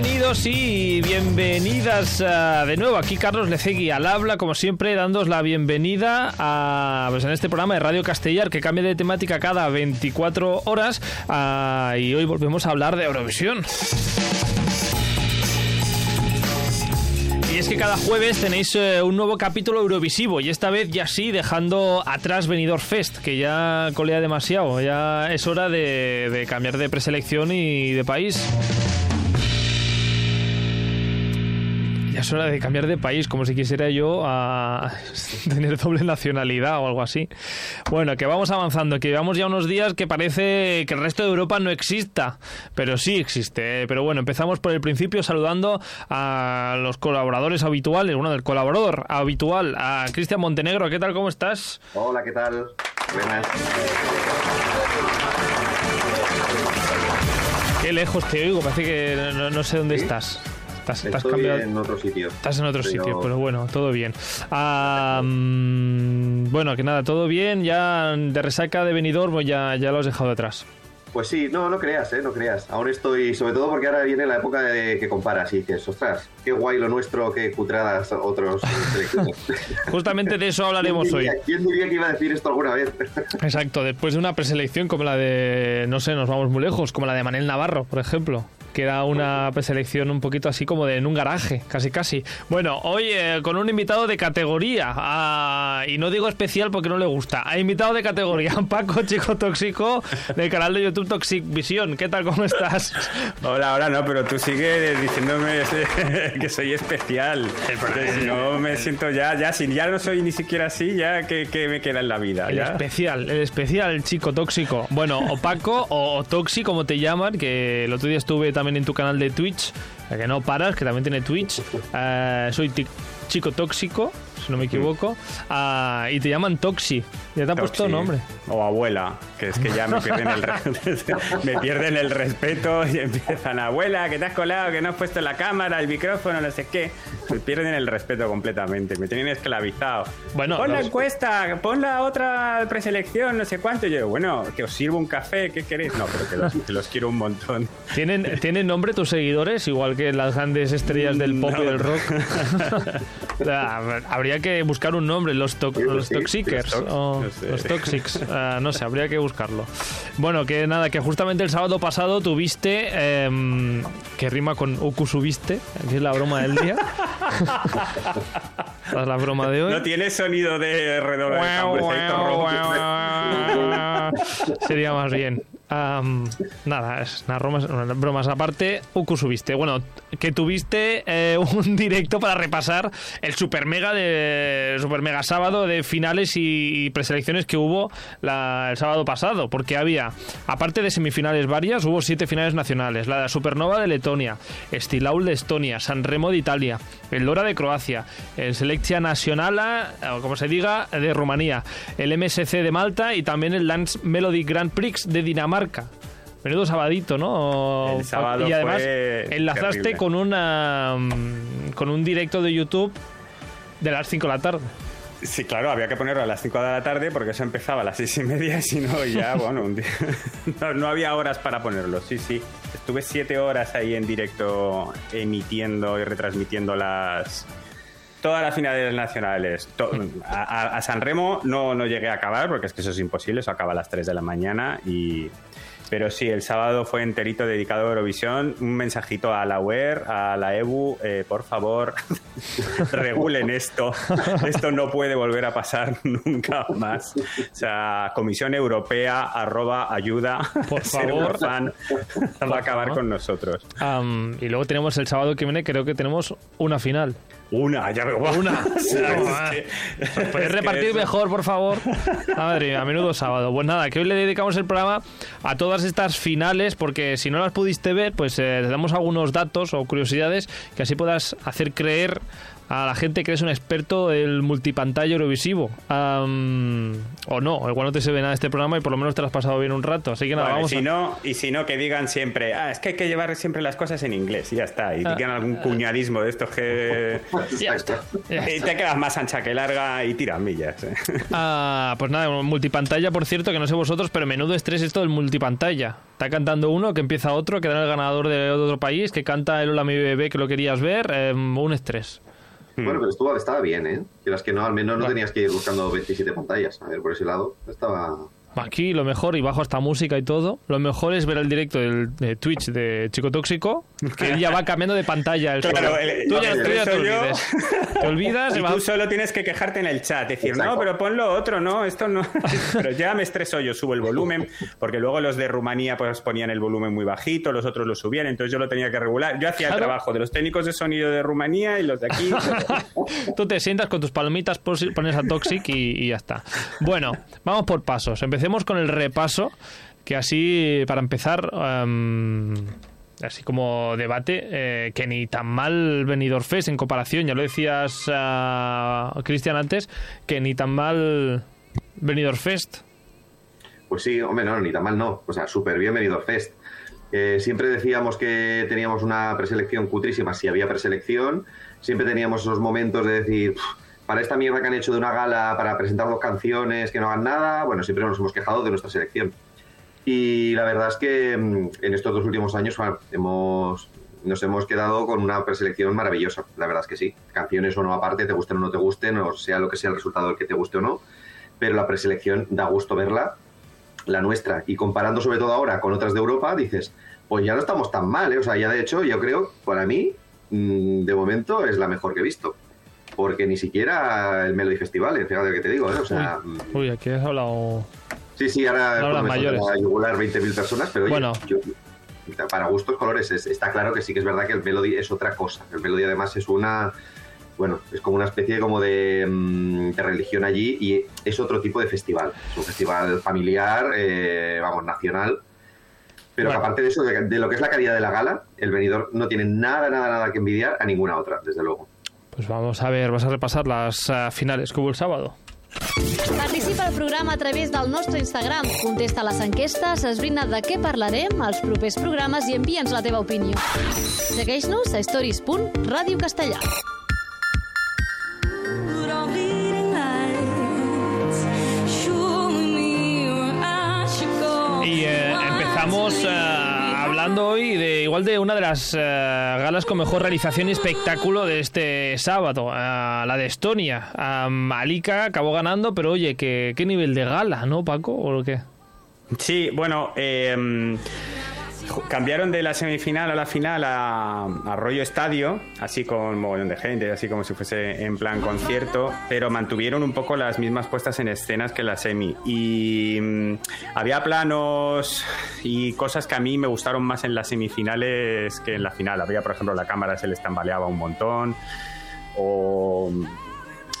Bienvenidos y bienvenidas uh, de nuevo. Aquí Carlos Lecegui al habla, como siempre, dándos la bienvenida a, pues en este programa de Radio Castellar que cambia de temática cada 24 horas uh, y hoy volvemos a hablar de Eurovisión. Y es que cada jueves tenéis eh, un nuevo capítulo Eurovisivo y esta vez ya sí dejando atrás Benidorm Fest, que ya colea demasiado, ya es hora de cambiar de preselección y de país. Ya es hora de cambiar de país, como si quisiera yo a tener doble nacionalidad o algo así. Bueno, que vamos avanzando, que llevamos ya unos días que parece que el resto de Europa no exista, pero sí existe. Pero bueno, empezamos por el principio saludando a los colaboradores habituales, bueno, del colaborador habitual, a Cristian Montenegro. ¿Qué tal? ¿Cómo estás? Hola, ¿qué tal? Buenas. Qué lejos te oigo, parece que no, no sé dónde ¿Sí? estás. Estás, Estoy estás cambiado. en otro sitio. Estás en otro Pero- sitio, pero bueno, todo bien. Ah, bueno, que nada, todo bien. Ya de resaca de Benidorm pues ya, ya lo has dejado atrás. Pues sí, no, no creas, ¿eh? No creas. Aún estoy, sobre todo porque ahora viene la época de que comparas y dices, ostras, qué guay lo nuestro, qué cutradas otros. Justamente de eso hablaremos ¿Quién hoy. diría- ¿Quién diría que iba a decir esto alguna vez? Exacto, después de una preselección como la de, no sé, nos vamos muy lejos, como la de Manel Navarro, por ejemplo. Que era una preselección un poquito así como de en un garaje, casi casi. Bueno, hoy eh, con un invitado de categoría. ah, y no digo especial porque no le gusta. Ha invitado de categoría Paco Chico Tóxico del canal de YouTube Toxic Visión. ¿Qué tal? ¿Cómo estás? Hola, hola, no, pero tú sigues diciéndome que soy especial. Si no me siento ya, ya, si ya no soy ni siquiera así, ya que, me queda en la vida. El ya? especial, el especial, el chico tóxico. Bueno, o Paco o, o Toxi, como te llaman, que el otro día estuve también en tu canal de Twitch, que no paras, que también tiene Twitch. Eh, soy chico tóxico, si no me equivoco. Ah, y te llaman Toxi. Ya te ha puesto Toxi. nombre. O abuela, que es que ya me pierden el, me pierden el respeto y empiezan, abuela, que te has colado, que no has puesto la cámara, el micrófono, no sé qué. Me pierden el respeto completamente, me tienen esclavizado. Bueno, pon la los- encuesta, pon la otra preselección, no sé cuánto. Y yo, bueno, que os sirvo un café, ¿qué queréis? No, pero que los, que los quiero un montón. ¿Tienen, ¿Tienen nombre tus seguidores? Igual que las grandes estrellas del pop y del rock. Sea, habría que buscar un nombre, los, to- Sí, los sí, los o los Toxics. Ah, no sé, habría que buscarlo. Bueno, que nada, que justamente el sábado pasado tuviste, em, que rima con Uku subiste, aquí es la broma del día. Esta es la broma de hoy. No tiene sonido de rock. Sería más bien. Nada, es unas bromas, aparte. Uku subiste. Bueno, que tuviste eh, un directo para repasar el super mega de super mega sábado de finales y, preselecciones que hubo la- el sábado pasado. Porque había, aparte de semifinales varias, hubo siete finales nacionales. La de la Supernova de Letonia, Stilaul de Estonia, San Remo de Italia, el Lora de Croacia, el Selectia Nacionala, como se diga, de Rumanía, el MSC de Malta y también el Dance Melody Grand Prix de Dinamarca. Menudo sabadito, ¿no? El sábado y además fue enlazaste terrible. con una mm, con un directo de YouTube de las 5 de la tarde. Sí, claro, había que ponerlo a las 5 de la tarde porque eso empezaba a las 6 y media, si no, ya, bueno, un día- no, no había horas para ponerlo. Sí, sí. Estuve 7 horas ahí en directo emitiendo y retransmitiendo las. Todas las finales nacionales. To- a, a- a San Remo no, no llegué a acabar porque es que eso es imposible, eso acaba a las 3 de la mañana y. Pero sí, el sábado fue enterito dedicado a Eurovisión. Un mensajito a la UER, a la EBU, eh, por favor, regulen esto. Esto no puede volver a pasar nunca más. O sea, Comisión Europea, arroba, ayuda. Por favor. fan, va a acabar con nosotros. Y luego tenemos el sábado que viene, creo que tenemos una final. Una, ya veo. Una. Es Ah, que- ¿Puedes es que repartir mejor, por favor? Madre a menudo sábado. Pues nada, que hoy le dedicamos el programa a todas estas finales, porque si no las pudiste ver, pues eh, te damos algunos datos o curiosidades que así puedas hacer creer a la gente que eres un experto del multipantalla Eurovisivo. O no, igual no te se ve nada de este programa y por lo menos te lo has pasado bien un rato. Así que nada, Vale, vamos si a... no, y si no, que digan siempre, ah, es que hay que llevar siempre las cosas en inglés y ya está. Y Ah. digan algún cuñadismo de estos que. Ya está. Ya y te quedas más ancha que larga y tiras millas. ¿eh? Ah, pues nada, multipantalla, por cierto, que no sé vosotros, pero menudo estrés esto del multipantalla. Está cantando uno, que empieza otro, que da el ganador de otro país, que canta el Hola mi bebé, que lo querías ver, eh, un estrés. Bueno, pero estuvo, estaba bien, ¿eh? Quieras que no, al menos no tenías que ir buscando 27 pantallas. A ver, por ese lado, estaba... Aquí lo mejor, y bajo esta música y todo, lo mejor es ver el directo del de Twitch de Chico Tóxico, que él ya va cambiando de pantalla. El Claro, el- tú ya, el tú ya te olvides. Olvidas y Y va- tú solo tienes que quejarte en el chat, decir, Exacto. no, pero ponlo otro, no, esto no. pero ya me estreso yo, subo el volumen, porque luego los de Rumanía pues ponían el volumen muy bajito, los otros lo subían, entonces yo lo tenía que regular. Yo hacía el trabajo de los técnicos de sonido de Rumanía y los de aquí. Tú te sientas con tus palomitas, pones a Toxic y, y ya está. Bueno, vamos por pasos. Empecemos con el repaso, que así, para empezar, em, así como debate, eh, que ni tan mal Benidorm Fest en comparación, ya lo decías, ah, Cristian, antes, que ni tan mal Benidorm Fest. Pues sí, hombre, no, ni tan mal no. O sea, súper bienvenido Fest. Eh, siempre decíamos que teníamos una preselección cutrísima si había preselección. Siempre teníamos esos momentos de decir, "Pff, para esta mierda que han hecho de una gala, para presentar dos canciones que no hagan nada, bueno, siempre nos hemos quejado de nuestra selección. Y la verdad es que mm, en estos dos últimos años hemos, nos hemos quedado con una preselección maravillosa. La verdad es que sí. Canciones o no aparte, te gusten o no te gusten, o sea lo que sea el resultado el que te guste o no. Pero la preselección da gusto verla la nuestra. Y comparando sobre todo ahora con otras de Europa, dices, pues ya no estamos tan mal, ¿eh? O sea, ya de hecho yo creo, para mí, mm, de momento es la mejor que he visto. Porque ni siquiera el Melody Festival, fíjate lo que te digo, ¿eh? O sea, mm, Uy, aquí has hablado... sí, sí, ahora Ahora pues, me mayores. falta yugular 20.000 personas, pero oye, Bueno. yo- para gustos colores, es- está claro que sí que es verdad que el Melody es otra cosa. El Melody además es una... Bueno, es como una especie como de, mm, de religión allí y es otro tipo de festival. Es un festival familiar, eh, vamos, nacional. Pero que aparte de eso, de, de lo que es la calidad de la gala, el venidor no tiene nada, nada, nada que envidiar a ninguna otra, desde luego. Pues vamos a ver, vas a repasar las ah, finales que hubo el sábado. Participa al programa a través del nostre Instagram. Contesta les enquestes, esbrina de què parlarem als propers programes i envia'ns la teva opinió. Segueix-nos a stories.radiocastellà. Y eh, empezamos eh, hoy de igual de una de las eh, galas con mejor realización y espectáculo de este sábado, la de Estonia. Ah, Malika acabó ganando, pero oye, ¿qué, qué nivel de gala, ¿no, Paco? ¿O qué? Sí, bueno, eh, cambiaron de la semifinal a la final a, a rollo estadio, así con mogollón de gente, así como si fuese en plan concierto, pero mantuvieron un poco las mismas puestas en escenas que la semi. Y mm, había planos y cosas que a mí me gustaron más en las semifinales que en la final. Había, por ejemplo, la cámara se les tambaleaba un montón, o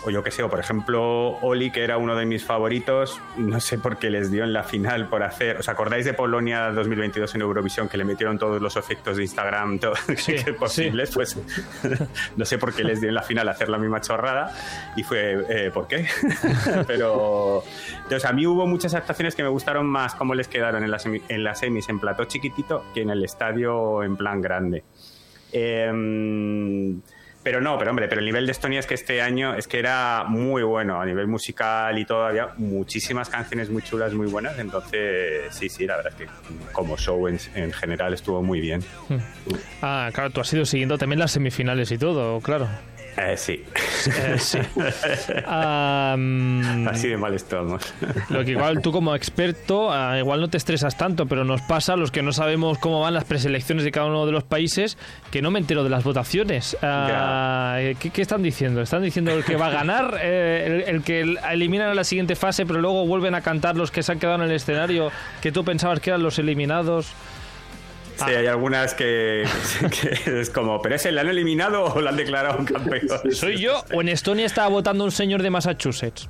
o yo que sé, o por ejemplo, Oli, que era uno de mis favoritos, no sé por qué les dio en la final por hacer. ¿Os acordáis de Polonia 2022 en Eurovisión que le metieron todos los efectos de Instagram todo, Sí, que posibles? Pues no sé por qué les dio en la final hacer la misma chorrada y fue, eh, ¿por qué? Pero, entonces, a mí hubo muchas actuaciones que me gustaron más cómo les quedaron en las, semi- en las semis en plató chiquitito que en el estadio en plan grande. Em, pero no, pero hombre, pero el nivel de Estonia es que este año es que era muy bueno a nivel musical y todo, había muchísimas canciones muy chulas, muy buenas, entonces sí, sí, la verdad es que como show en, en general estuvo muy bien. Ah, claro, tú has ido siguiendo también las semifinales y todo, claro. Eh, sí, Eh, sí. Así de mal estamos. Lo que igual tú como experto, ah, igual no te estresas tanto, pero nos pasa a los que no sabemos cómo van las preselecciones de cada uno de los países, que no me entero de las votaciones. Ah, ¿qué, qué están diciendo? ¿Están diciendo el que va a ganar, eh, el, el que el- eliminan a la siguiente fase, pero luego vuelven a cantar los que se han quedado en el escenario que tú pensabas que eran los eliminados? Sí, hay algunas que, que es como, pero ese, ¿le han eliminado o lo han declarado un campeón? ¿Soy yo o en Estonia estaba votando un señor de Massachusetts?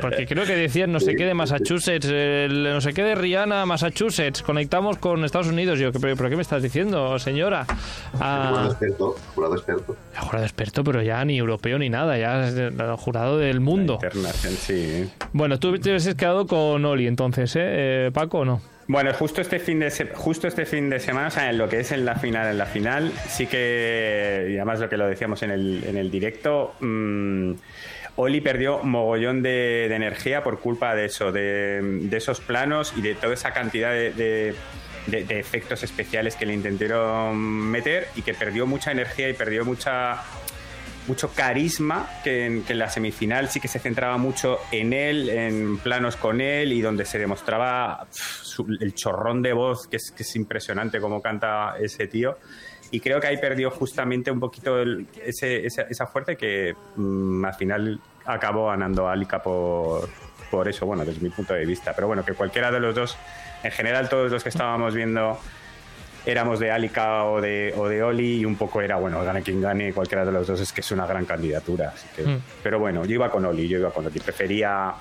Porque creo que decían no sé qué de Massachusetts, el no sé qué de Rihanna, Massachusetts, conectamos con Estados Unidos. Yo, ¿pero, pero qué me estás diciendo, señora? Jurado Ah, experto, jurado experto. jurado experto, pero ya ni europeo ni nada, ya es el jurado del mundo. Sí. Bueno, tú te hubieses quedado con Oli entonces, ¿eh? Eh, Paco o no? Bueno, justo este fin de justo este fin de semana, o sea, en lo que es en la final, en la final, sí que y además lo que lo decíamos en el, en el directo, mm, Oli perdió mogollón de, de energía por culpa de eso, de, de esos planos y de toda esa cantidad de, de- efectos especiales que le intentaron meter y que perdió mucha energía y perdió mucha mucho carisma que en, que en la semifinal sí que se centraba mucho en él, en planos con él y donde se demostraba su- el chorrón de voz que es, que es impresionante cómo canta ese tío. Y creo que ahí perdió justamente un poquito el- ese- esa, esa fuerza que mm, al final acabó ganando Alika por, por eso, bueno, desde mi punto de vista. Pero bueno, que cualquiera de los dos, en general todos los que estábamos viendo éramos de Alika o de, o de Oli y un poco era, bueno, gane quien gane, cualquiera de los dos es que es una gran candidatura. así que- Mm. Pero bueno, yo iba con Oli, yo iba con Oli. Prefería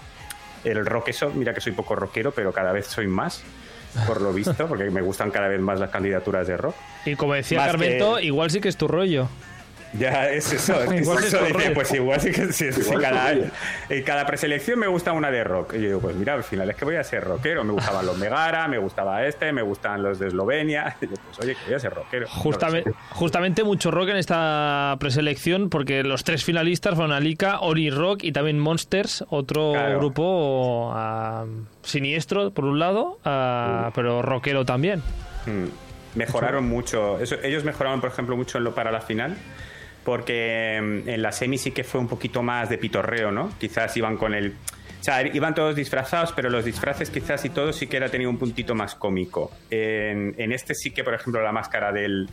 el rock eso, mira que soy poco rockero, pero cada vez soy más, por lo visto, porque me gustan cada vez más las candidaturas de rock. Y como decía Más Carmento, que- igual sí que es tu rollo. Ya es eso, es Igual es es eso, dice, rollo. pues igual sí, sí, Igual cada, es en cada preselección me gusta una de rock. Y yo digo, pues mira, al final es que voy a ser rockero. Me gustaban los Megara, me gustaba este, me gustan los de Eslovenia. Y yo, pues oye, que voy a ser rockero. Justamente, justamente mucho rock en esta preselección porque los tres finalistas fueron Alika, Ori Rock y también Monsters, otro Claro. grupo ah, siniestro por un lado, ah, pero rockero también. Mm. Mejoraron mucho. Eso- ellos mejoraron, por ejemplo, mucho en lo para la final. Porque mm, en la semi sí que fue un poquito más de pitorreo, ¿no? Quizás iban con el. O sea, iban todos disfrazados, pero los disfraces quizás y todo sí que era tenido un puntito más cómico. En, este sí que, por ejemplo, la máscara del,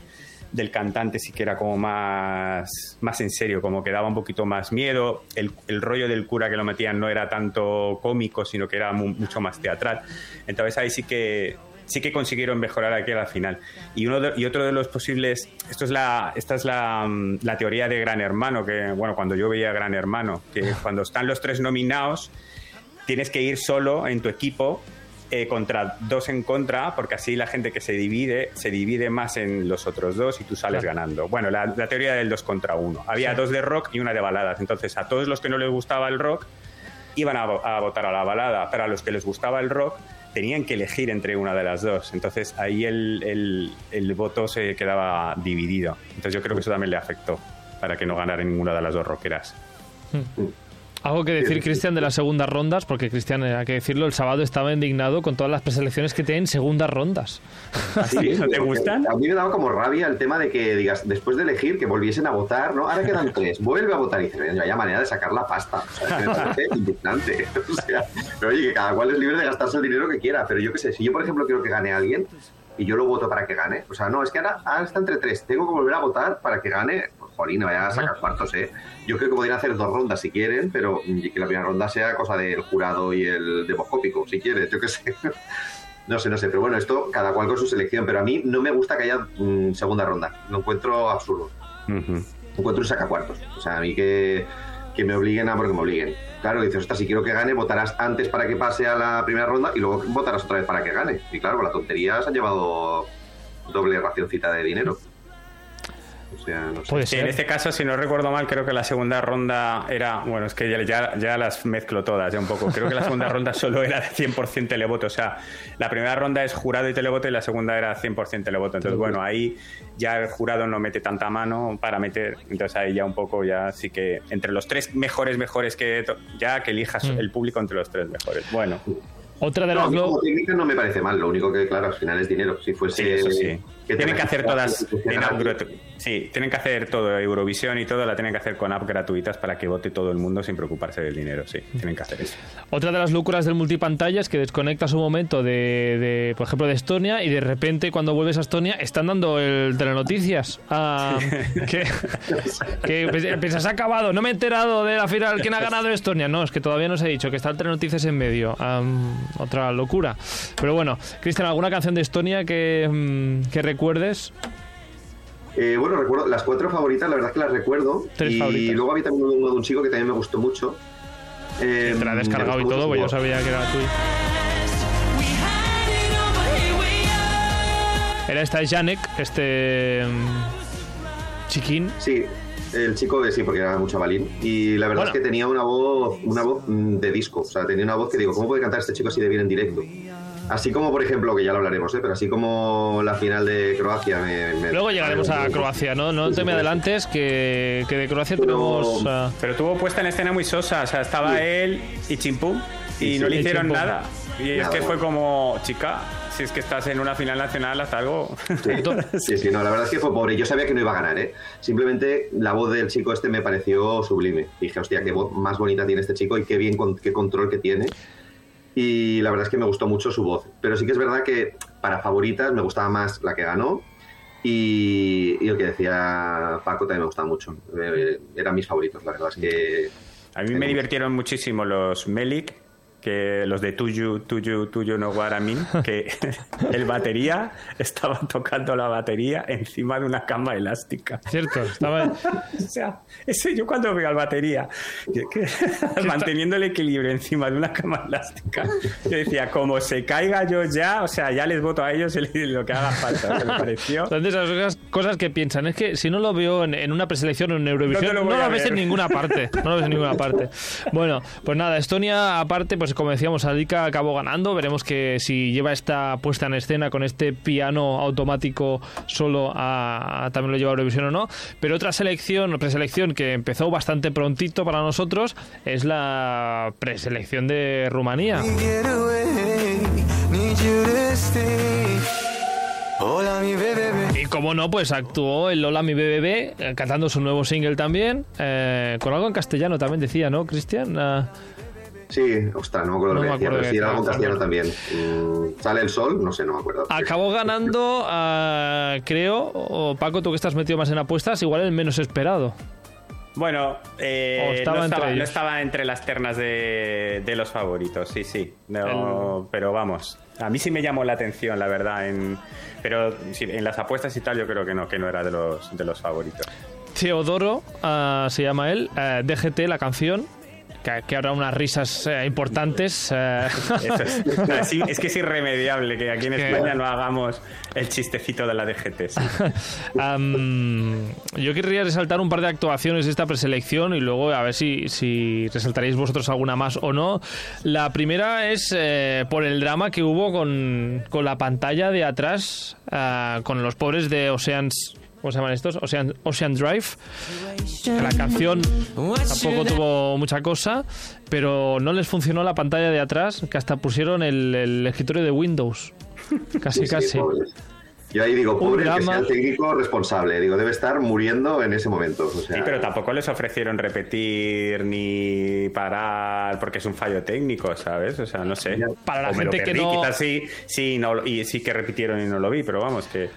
del cantante sí que era como más, más en serio, como que daba un poquito más miedo. El, el rollo del cura que lo metían no era tanto cómico, sino que era mu- mucho más teatral. Entonces ahí sí que sí que consiguieron mejorar aquí a la final. Y, uno de- y otro de los posibles, esto es la, esta es la, mm, la teoría de Gran Hermano, que bueno, cuando yo veía Gran Hermano, que cuando están los tres nominados, tienes que ir solo en tu equipo eh, contra dos en contra, porque así la gente que se divide, se divide más en los otros dos y tú sales ganando. Bueno, la, la teoría del dos contra uno. Había dos de rock y una de baladas. Entonces, a todos los que no les gustaba el rock, iban a votar a la balada, pero a los que les gustaba el rock tenían que elegir entre una de las dos. Entonces ahí el, el- el voto se quedaba dividido. Entonces yo creo que eso también le afectó para que no ganara ninguna de las dos rockeras. Algo que decir, Cristian, de las segundas rondas, porque Cristian, eh, hay que decirlo, el sábado estaba indignado con todas las preselecciones que tienen segundas rondas. Sí, ¿No te gustan? A mí me daba como rabia el tema de que digas, después de elegir, que volviesen a votar, ¿no? Ahora quedan tres, vuelve a votar y dices, "Venga, vaya manera de sacar la pasta. O sea, es que me parece indignante. O sea, pero oye, que cada cual es libre de gastarse el dinero que quiera. Pero yo qué sé, si yo, por ejemplo, quiero que gane alguien y yo lo voto para que gane, o sea, no, es que ahora, ahora está entre tres, tengo que volver a votar para que gane. Jolín, vaya a sacar cuartos, ¿eh? Yo creo que podrían hacer dos rondas si quieren, pero mm, que la primera ronda sea cosa del jurado y el demoscópico, si quieres, yo qué sé. No sé, no sé, pero bueno, esto cada cual con su selección, pero a mí no me gusta que haya mm, segunda ronda, lo encuentro absurdo, Ujú. encuentro un sacacuartos, o sea, a mí que, que me obliguen a porque me obliguen. Claro, dices, si quiero que gane, votarás antes para que pase a la primera ronda y luego votarás otra vez para que gane. Y claro, con la tontería se han llevado doble racioncita de dinero. O sea, no sé. Puede en este caso, si no recuerdo mal, creo que la segunda ronda era. Bueno, es que ya, ya, ya las mezclo todas ya un poco. Creo que la segunda ronda solo era de 100% televoto. O sea, la primera ronda es jurado y televoto y la segunda era 100% televoto. Entonces, bueno, ahí ya el jurado no mete tanta mano para meter. Entonces, ahí ya un poco, ya sí que entre los tres mejores, mejores que. to- Ya que elijas Mm. el público entre los tres mejores. Bueno, Otra de No, a las no me parece mal, lo único que, claro, al final es dinero. Si fuese Sí, eso sí. Tienen que hacer todas en app Sí, tienen que hacer todo, Eurovisión y todo, la tienen que hacer con apps gratuitas para que vote todo el mundo sin preocuparse del dinero. Sí, tienen que hacer eso. Otra de las locuras del multipantalla es que desconectas un momento de, de, por ejemplo, de Estonia y de repente cuando vuelves a Estonia están dando el telenoticias. Ah, que, que pi- piensas, ha acabado, no me he enterado de la final, ¿quién ha ganado Estonia? No, es que todavía no se ha dicho, que está el telenoticias en medio. Am, otra locura. Pero bueno, Cristian, ¿alguna canción de Estonia que, mm, que recuerdes? Eh, bueno, recuerdo las cuatro favoritas, la verdad es que las recuerdo. Tres y favoritas. luego había también uno de un chico que también me gustó mucho. Eh, Te la he me descargado y todo, pues yo sabía que era tuyo. Era esta Janek, este mm, chiquín. Sí, el chico de sí, porque era un chavalín. Y la verdad Bueno. es que tenía una voz, una voz mm, de disco. O sea, tenía una voz que digo, ¿cómo puede cantar este chico así de bien en directo? Así como, por ejemplo, que ya lo hablaremos, ¿eh? pero así como la final de Croacia me. me- Luego llegaremos a Croacia, ¿no? No Sí, te me adelantes, que, que de Croacia Pero- tenemos... ah, Pero tuvo puesta en escena muy sosa, o sea, estaba Sí. él y Chimpum y Sí, no sí. le hicieron Chimpum. nada. Y es Nada, que fue bueno. como, chica, si es que estás en una final nacional, haz algo. Sí, sí, sí, no, la verdad es que fue pobre. Yo sabía que no iba a ganar, ¿eh? Simplemente la voz del chico este me pareció sublime. Dije, hostia, qué voz más bonita tiene este chico y qué bien, qué control que tiene. Y la verdad es que me gustó mucho su voz. Pero sí que es verdad que para favoritas me gustaba más la que ganó. Y, y el que decía Paco también me gustaba mucho. Eh, eran mis favoritos, la verdad es que. A mí me divirtieron muchísimo los Melik, que los de Tuyu, Tuyu, Tuyu no Guaramin, que el batería estaba tocando la batería encima de una cama elástica. Cierto, estaba... O sea, ese yo cuando veo al batería, que- manteniendo el equilibrio encima de una cama elástica, yo decía, como se caiga yo ya, o sea, ya les voto a ellos el- lo que haga falta. Me pareció. Entonces, esas cosas que piensan, es que si no lo veo en, en una preselección o en Eurovisión, No te no lo lo, ves en ninguna parte. No lo ves en ninguna parte. Bueno, pues nada, Estonia, aparte, pues como decíamos, Adika acabó ganando. Veremos que si lleva esta puesta en escena con este piano automático solo también lo lleva a Eurovisión o no. Pero otra selección, preselección que empezó bastante prontito para nosotros es la preselección de Rumanía. Hola, bebé. Y como no, pues actuó el Lola Mi BBB eh, cantando su nuevo single también, eh, con algo en castellano también decía, ¿no, Cristian? Ah, Sí, ostras, no me acuerdo No lo me que decía, pero sí era algo castellano también. Mm, ¿Sale el sol? No sé, no me acuerdo. acabó ganando, ah, creo, o Paco, tú que estás metido más en apuestas, igual el menos esperado. Bueno, eh, estaba no, entre estaba, no estaba entre las ternas de, de los favoritos, sí, sí. No, Pero vamos, a mí sí me llamó la atención, la verdad. En, pero en las apuestas y tal, yo creo que no, que no era de los, de los favoritos. Teodoro ah, se llama él, eh, DGT, la canción, que, que habrá unas risas eh, importantes. eh. Es, que es irremediable que aquí en que- España no hagamos el chistecito de la DGT. sí. Yo querría resaltar un par de actuaciones de esta preselección y luego a ver si, si resaltaréis vosotros alguna más o no. La primera es eh, por el drama que hubo con, con la pantalla de atrás, ah, con los pobres de Oceans. ¿Cómo se llaman estos? Ocean, Ocean Drive. Que la canción tampoco tuvo mucha cosa, pero no les funcionó la pantalla de atrás, que hasta pusieron el, el escritorio de Windows. Casi, Sí, sí, casi. pobres. Yo ahí digo, pobre el que sea el técnico responsable. Digo, debe estar muriendo en ese momento. O sea, Sí, pero tampoco les ofrecieron repetir ni parar porque es un fallo técnico, ¿sabes? O sea, no sé. Para la O me lo gente que perdí, no- Quizás sí, sí, no, y sí que repitieron y no lo vi, pero vamos, que...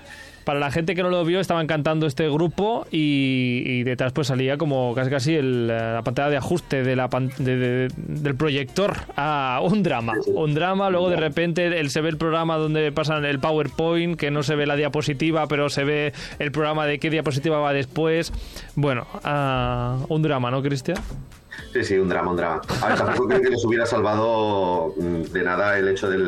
Para la gente que no lo vio, estaban cantando este grupo y, y detrás pues salía como casi casi el, eh, la pantalla de ajuste de la pan- de- de- del proyector a un drama. Un drama, luego de repente el, se ve el programa donde pasan el PowerPoint, que no se ve la diapositiva, pero se ve el programa de qué diapositiva va después. Bueno, ah, un drama, ¿no, Cristian? Sí, sí, un drama, un drama. A ver, tampoco creo que les hubiera salvado mm, de nada el hecho del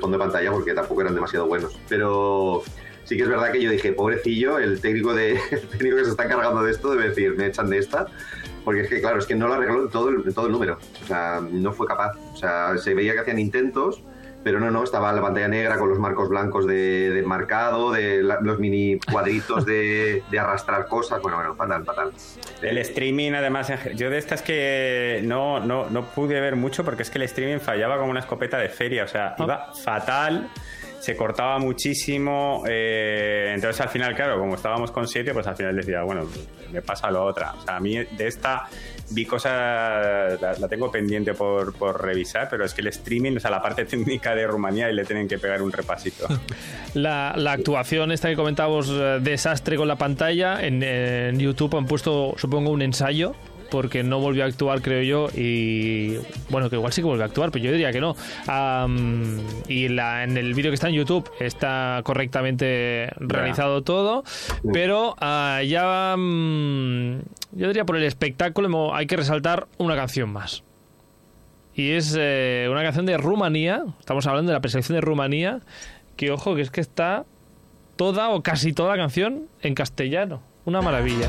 fondo de pantalla porque tampoco eran demasiado buenos. Pero sí que es verdad que yo dije, pobrecillo, el técnico, de, el técnico que se está encargando de esto debe decir, me echan de esta. Porque es que, claro, es que no lo arregló en todo el, en todo el número. O sea, no fue capaz. O sea, se veía que hacían intentos, pero no, no, estaba la pantalla negra con los marcos blancos de, de marcado, de la- los mini cuadritos de, de arrastrar cosas. Bueno, bueno, fatal, fatal. El streaming, además, yo de estas que no, no, no pude ver mucho porque es que el streaming fallaba como una escopeta de feria, o sea, iba fatal. Se cortaba muchísimo. eh, entonces, al final, claro, como estábamos con siete, pues al final decía, bueno, me pasa lo otra. O sea, a mí de esta vi cosas, la, tengo pendiente por, por revisar, pero es que el streaming, o sea, la parte técnica de Rumanía, y le tienen que pegar un repasito. La, la actuación esta que comentábamos, eh, desastre con la pantalla, en YouTube han puesto, supongo, un ensayo, porque no volvió a actuar, creo yo, y bueno, que igual sí que volvió a actuar, pero yo diría que no. Y la, en el vídeo que está en YouTube está correctamente realizado todo, pero ah, ya, yo diría por el espectáculo hay que resaltar una canción más. Y es eh, una canción de Rumanía, estamos hablando de la preselección de Rumanía, que ojo, que es que está toda o casi toda la canción en castellano. Una maravilla.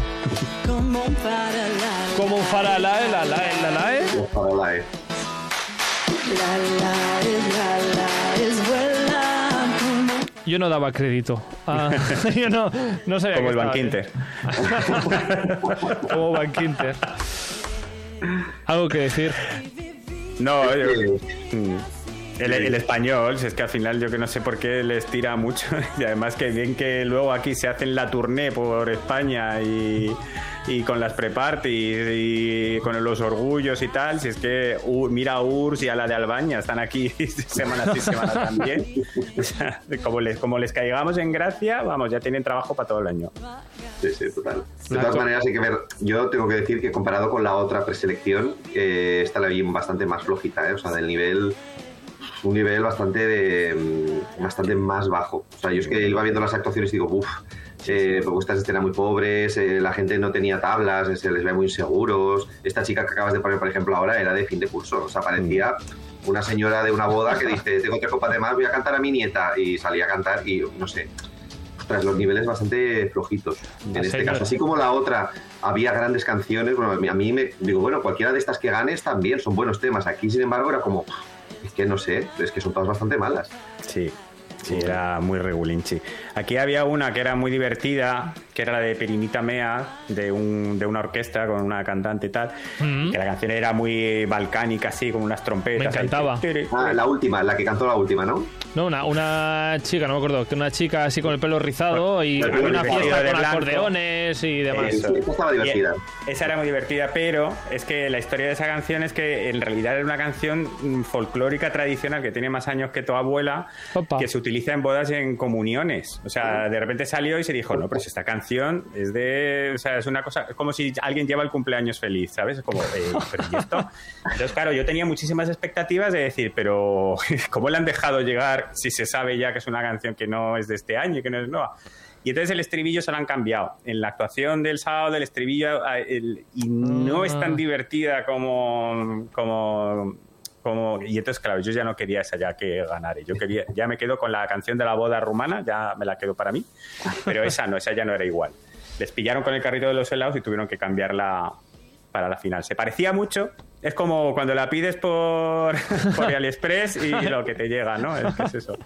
Como un paralá. Como un faralae, la lae, la lae. Ojalá, eh. La la es la la es vuela como Yo no daba crédito. Ah, yo no, no sabía Como el estaba Bank bien. Inter. Como Bank Inter. Algo que decir. No, yo- Eh. El, el español, si es que al final yo que no sé por qué les tira mucho y además que bien que luego aquí se hacen la tournée por España y, y con las pre-parties y con los orgullos y tal, si es que U- mira a URSS y a la de Albaña, están aquí semana sí, semana también. O sea, como, les, como les caigamos en gracia, vamos, ya tienen trabajo para todo el año. Sí, sí, total. De todas maneras, hay que ver. Yo tengo que decir que comparado con la otra preselección, eh, esta la vi bastante más flojita, ¿eh? O sea, del nivel. Un nivel bastante de, mm, bastante más bajo. O sea, yo es que iba viendo las actuaciones y digo, uff, eh, propuestas de escena muy pobres, eh, la gente no tenía tablas, eh, se les ve muy inseguros. Esta chica que acabas de poner, por ejemplo, ahora era de fin de curso. O sea, parecía una señora de una boda que dice, tengo tres copas de más, voy a cantar a mi nieta. Y salía a cantar y no sé, ostras, los niveles bastante flojitos en La este señora. caso. Así como la otra había grandes canciones, bueno, a mí- a mí me digo, bueno, cualquiera de estas que ganes también son buenos temas. Aquí, sin embargo, era como, es que no sé, es que son todas bastante malas. Sí, sí, era muy regulinchi. Aquí había una que era muy divertida, que era la de Perimita Mea, de, un, de una orquesta con una cantante y tal. Mm. Que la canción era muy balcánica, así, con unas trompetas. Me ahí. encantaba. Ah, la última, la que cantó la última, ¿no? No, una, una chica, no me acuerdo, que una chica así con el pelo rizado y había una fiesta con blanco. acordeones y demás. Eso. Esta estaba divertida. Y esa era muy divertida, pero es que la historia de esa canción es que en realidad era una canción mm, folclórica tradicional que tiene más años que tu abuela, Opa. que se utiliza en bodas y en comuniones. O sea, de repente salió y se dijo, no, pero si esta canción es de. O sea, es una cosa. Es como si alguien lleva el cumpleaños feliz, ¿sabes? Es como, eh, pero ¿y esto? Entonces, claro, yo tenía muchísimas expectativas de decir, pero ¿cómo le han dejado llegar si se sabe ya que es una canción que no es de este año y que no es nueva? Y entonces el estribillo se lo han cambiado. En la actuación del sábado del estribillo ah, el- y no es tan divertida como, como, como... Y entonces, claro, yo ya no quería esa ya que ganara. Yo quería, ya me quedo con la canción de la boda rumana, ya me la quedo para mí. Pero esa no, esa ya no era igual. Les pillaron con el carrito de los helados y tuvieron que cambiarla para la final. Se parecía mucho. Es como cuando la pides por, por AliExpress y lo que te llega, ¿no? Es eso.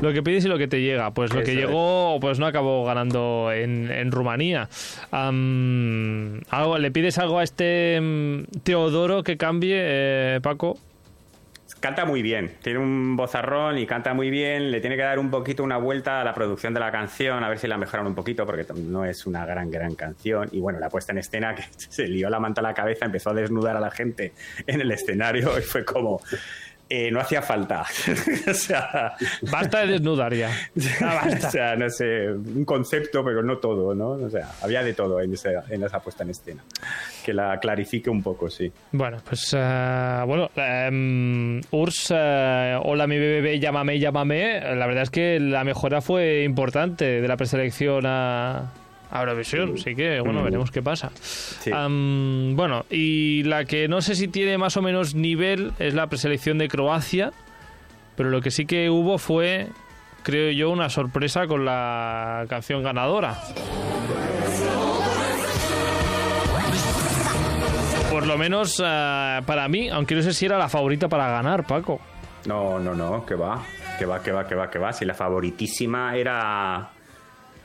Lo que pides y lo que te llega. Pues lo que es. llegó, pues no acabó ganando en, en Rumanía. Algo, ¿Le pides algo a este mm, Teodoro que cambie, eh, Paco? Canta muy bien, tiene un vozarrón y canta muy bien. Le tiene que dar un poquito una vuelta a la producción de la canción, a ver si la mejoran un poquito, porque no es una gran, gran canción. Y bueno, la puesta en escena, que se lió la manta a la cabeza, empezó a desnudar a la gente en el escenario y fue como. Eh, no hacía falta. o sea. Basta de desnudar ya. Ah, basta. o sea, no sé, un concepto, pero no todo, ¿no? O sea, había de todo en esa, en esa puesta en escena. Que la clarifique un poco, sí. Bueno, pues eh, bueno, em, Urs, eh, hola mi bebé, llámame, llámame. La verdad es que la mejora fue importante de la preselección a, a Eurovisión, así que bueno, veremos qué pasa. Sí. Bueno, y la que no sé si tiene más o menos nivel es la preselección de Croacia, pero lo que sí que hubo fue, creo yo, una sorpresa con la canción ganadora. Por lo menos eh, para mí, aunque no sé si era la favorita para ganar, Paco. No, no, no, que va, que va, que va, que va, que va. Si la favoritísima era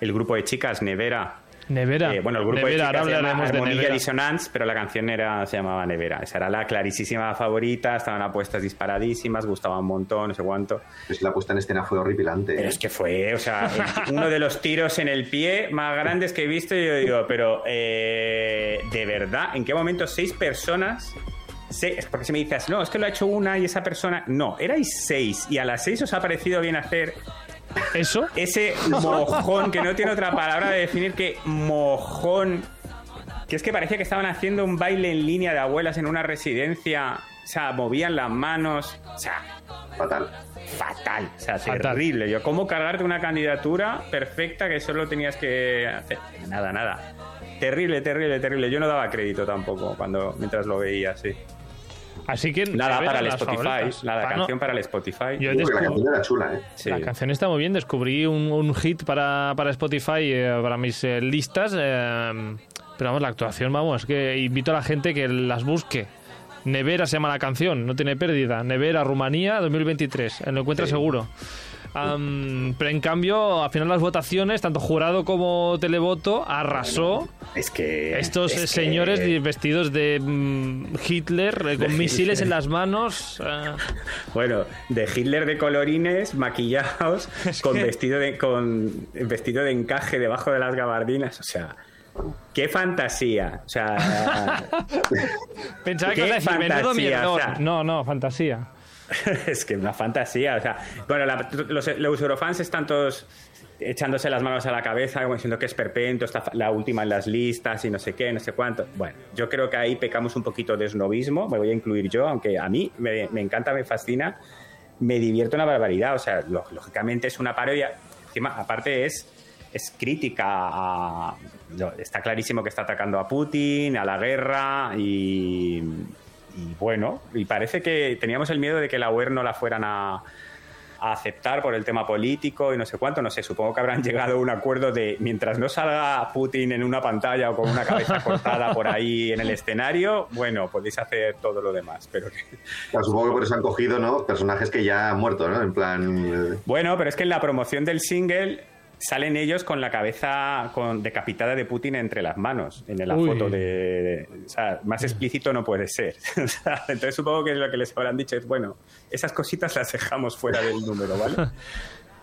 el grupo de chicas, Nevera. Nevera. Eh, bueno, el grupo Nevera, de ahora chicas se llama hablaremos de Nevera. Dissonance, pero la canción era, se llamaba Nevera. Esa era la clarísima favorita, estaban apuestas disparadísimas, gustaba un montón, no sé cuánto. Pues la puesta en escena fue horripilante. Pero ¿eh? es que fue, o sea, uno de los tiros en el pie más grandes que he visto. Y yo digo, pero eh, de verdad, ¿en qué momento seis personas? se- es porque si me dices, no, es que lo ha hecho una y esa persona. No, erais seis y a las seis os ha parecido bien hacer ¿Eso? ese mojón, que no tiene otra palabra de definir que mojón. Que es que parecía que estaban haciendo un baile en línea de abuelas en una residencia. O sea, movían las manos. O sea, Fatal. fatal. O sea, Fatal. terrible. Yo, ¿cómo cargarte una candidatura perfecta que solo tenías que hacer? Nada, nada. Terrible, terrible, terrible. Yo no daba crédito tampoco cuando mientras lo veía, sí. Así que. Nada para el Spotify. favoritas. Nada, Pa- no, canción para el Spotify. Yo Porque la canción era chula, ¿eh? Sí. La canción está muy bien. Descubrí un, un hit para, para Spotify, eh, para mis eh, listas. eh, pero vamos, la actuación, vamos, que invito a la gente que las busque. Nevera se llama la canción, no tiene pérdida. Nevera, Rumanía, 2023. eh, Lo encuentra seguro. Pero en cambio, al final las votaciones, tanto jurado como televoto, arrasó Es que. estos es eh, que- señores vestidos de mm, Hitler, eh, con misiles en las manos. eh, Bueno, de Hitler de colorines, maquillados, con que- vestido de con vestido de encaje debajo de las gabardinas, o sea, qué fantasía, o sea, Pensaba que ibas a decir, menudo fantasía, mierdón". o sea. No, no, fantasía. es que una fantasía, o sea, bueno, la- los, los eurofans están todos echándose las manos a la cabeza, como diciendo que es perpento, está la última en las listas y no sé qué, no sé cuánto. Bueno, yo creo que ahí pecamos un poquito de snobismo, me voy a incluir yo, aunque a mí me, me encanta, me fascina, me divierto una barbaridad, o sea, lo- lógicamente es una parodia, encima, aparte es es crítica a... Está clarísimo que está atacando a Putin, a la guerra y, y bueno, y parece que teníamos el miedo de que la UER no la fueran a, a aceptar por el tema político y no sé cuánto, no sé, supongo que habrán llegado a un acuerdo de mientras no salga Putin en una pantalla o con una cabeza cortada por ahí en el escenario, bueno, podéis hacer todo lo demás, pero que- supongo que por eso han cogido, ¿no? Personajes que ya han muerto, ¿no? En plan. eh, Bueno, pero es que en la promoción del single salen ellos con la cabeza con, decapitada de Putin entre las manos, en la Uy. foto de, de- O sea, más explícito no puede ser. Entonces supongo que lo que les habrán dicho es, bueno, esas cositas las dejamos fuera del número, ¿vale?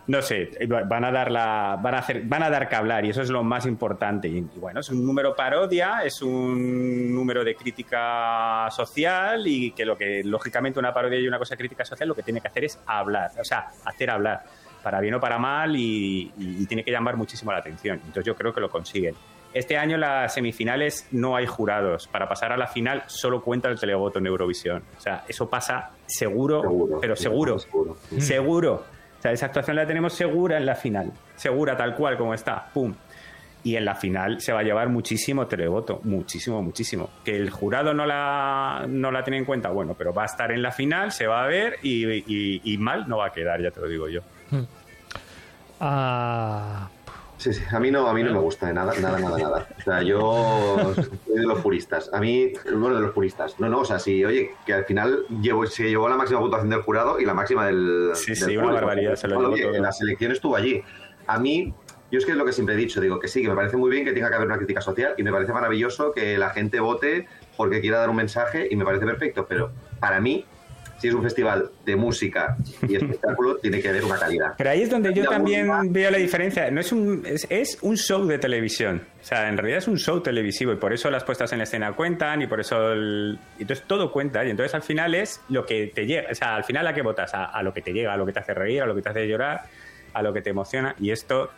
No sé, van a dar la, van a hacer, van a dar que hablar y eso es lo más importante. Y, y bueno, es un número parodia, es un número de crítica social y que lo que lógicamente una parodia y una cosa de crítica social lo que tiene que hacer es hablar, o sea, hacer hablar para bien o para mal y, y- y tiene que llamar muchísimo la atención. Entonces yo creo que lo consiguen. Este año las semifinales no hay jurados. Para pasar a la final solo cuenta el televoto en Eurovisión. O sea, eso pasa seguro, Seguro, pero seguro. seguro. Seguro. O sea, esa actuación la tenemos segura en la final. Segura, tal cual como está. ¡Pum! Y en la final se va a llevar muchísimo televoto. Muchísimo, muchísimo. Que el jurado no la, no la tiene en cuenta, bueno, pero va a estar en la final, se va a ver y, y- y mal no va a quedar, ya te lo digo yo. Ah, Sí, sí, a mí no, a mí no me gusta de nada, nada, nada, nada. O sea, yo soy de los puristas. A mí, bueno, de los puristas. No, no, o sea, sí, oye, que al final llevo, se llevó la máxima puntuación del jurado y la máxima del. Sí, del sí, una barbaridad, se lo Bueno, llevó oye, todo. La selección estuvo allí. A mí, yo es que es lo que siempre he dicho, digo que sí, que me parece muy bien que tenga que haber una crítica social y me parece maravilloso que la gente vote porque quiera dar un mensaje y me parece perfecto, pero para mí, si es un festival de música y espectáculo, tiene que haber una calidad. Pero ahí es donde yo también música- veo la diferencia. No es un, es, es un show de televisión. O sea, en realidad es un show televisivo y por eso las puestas en la escena cuentan y por eso el- entonces todo cuenta y entonces al final es lo que te llega, o sea, al final a qué votas, a, a lo que te llega, a lo que te hace reír, a lo que te hace llorar, a lo que te emociona y esto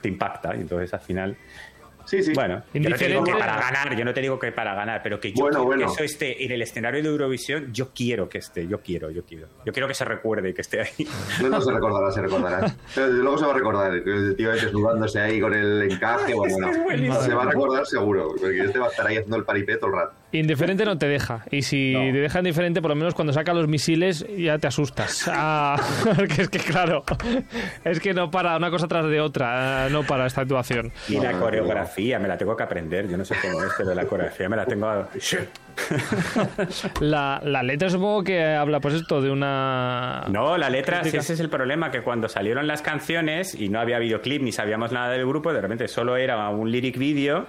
te impacta y entonces al final Sí, sí. bueno, yo no te digo que para ganar, yo no te digo que para ganar, pero que yo Bueno, quiero bueno. que eso esté en el escenario de Eurovisión, yo quiero que esté, yo quiero, yo quiero. Yo quiero que se recuerde que esté ahí. No, no se recordará, se recordará. Pero luego se va a recordar. El tío desnudándose ahí con el encaje. Bueno, se va a recordar seguro. Porque este va a estar ahí haciendo el paripé todo el rato. Indiferente no te deja. Y si No. te deja indiferente, por lo menos cuando saca los misiles ya te asustas. Ah, porque es que claro, es que no para una cosa tras de otra, ah, no para esta actuación. Y la coreografía, me la tengo que aprender. Yo no sé cómo es, pero la coreografía me la tengo. a- La, la letra supongo que habla pues esto de una... No, la letra, sí, ese es el problema, que cuando salieron las canciones y no había videoclip ni sabíamos nada del grupo, de repente solo era un lyric video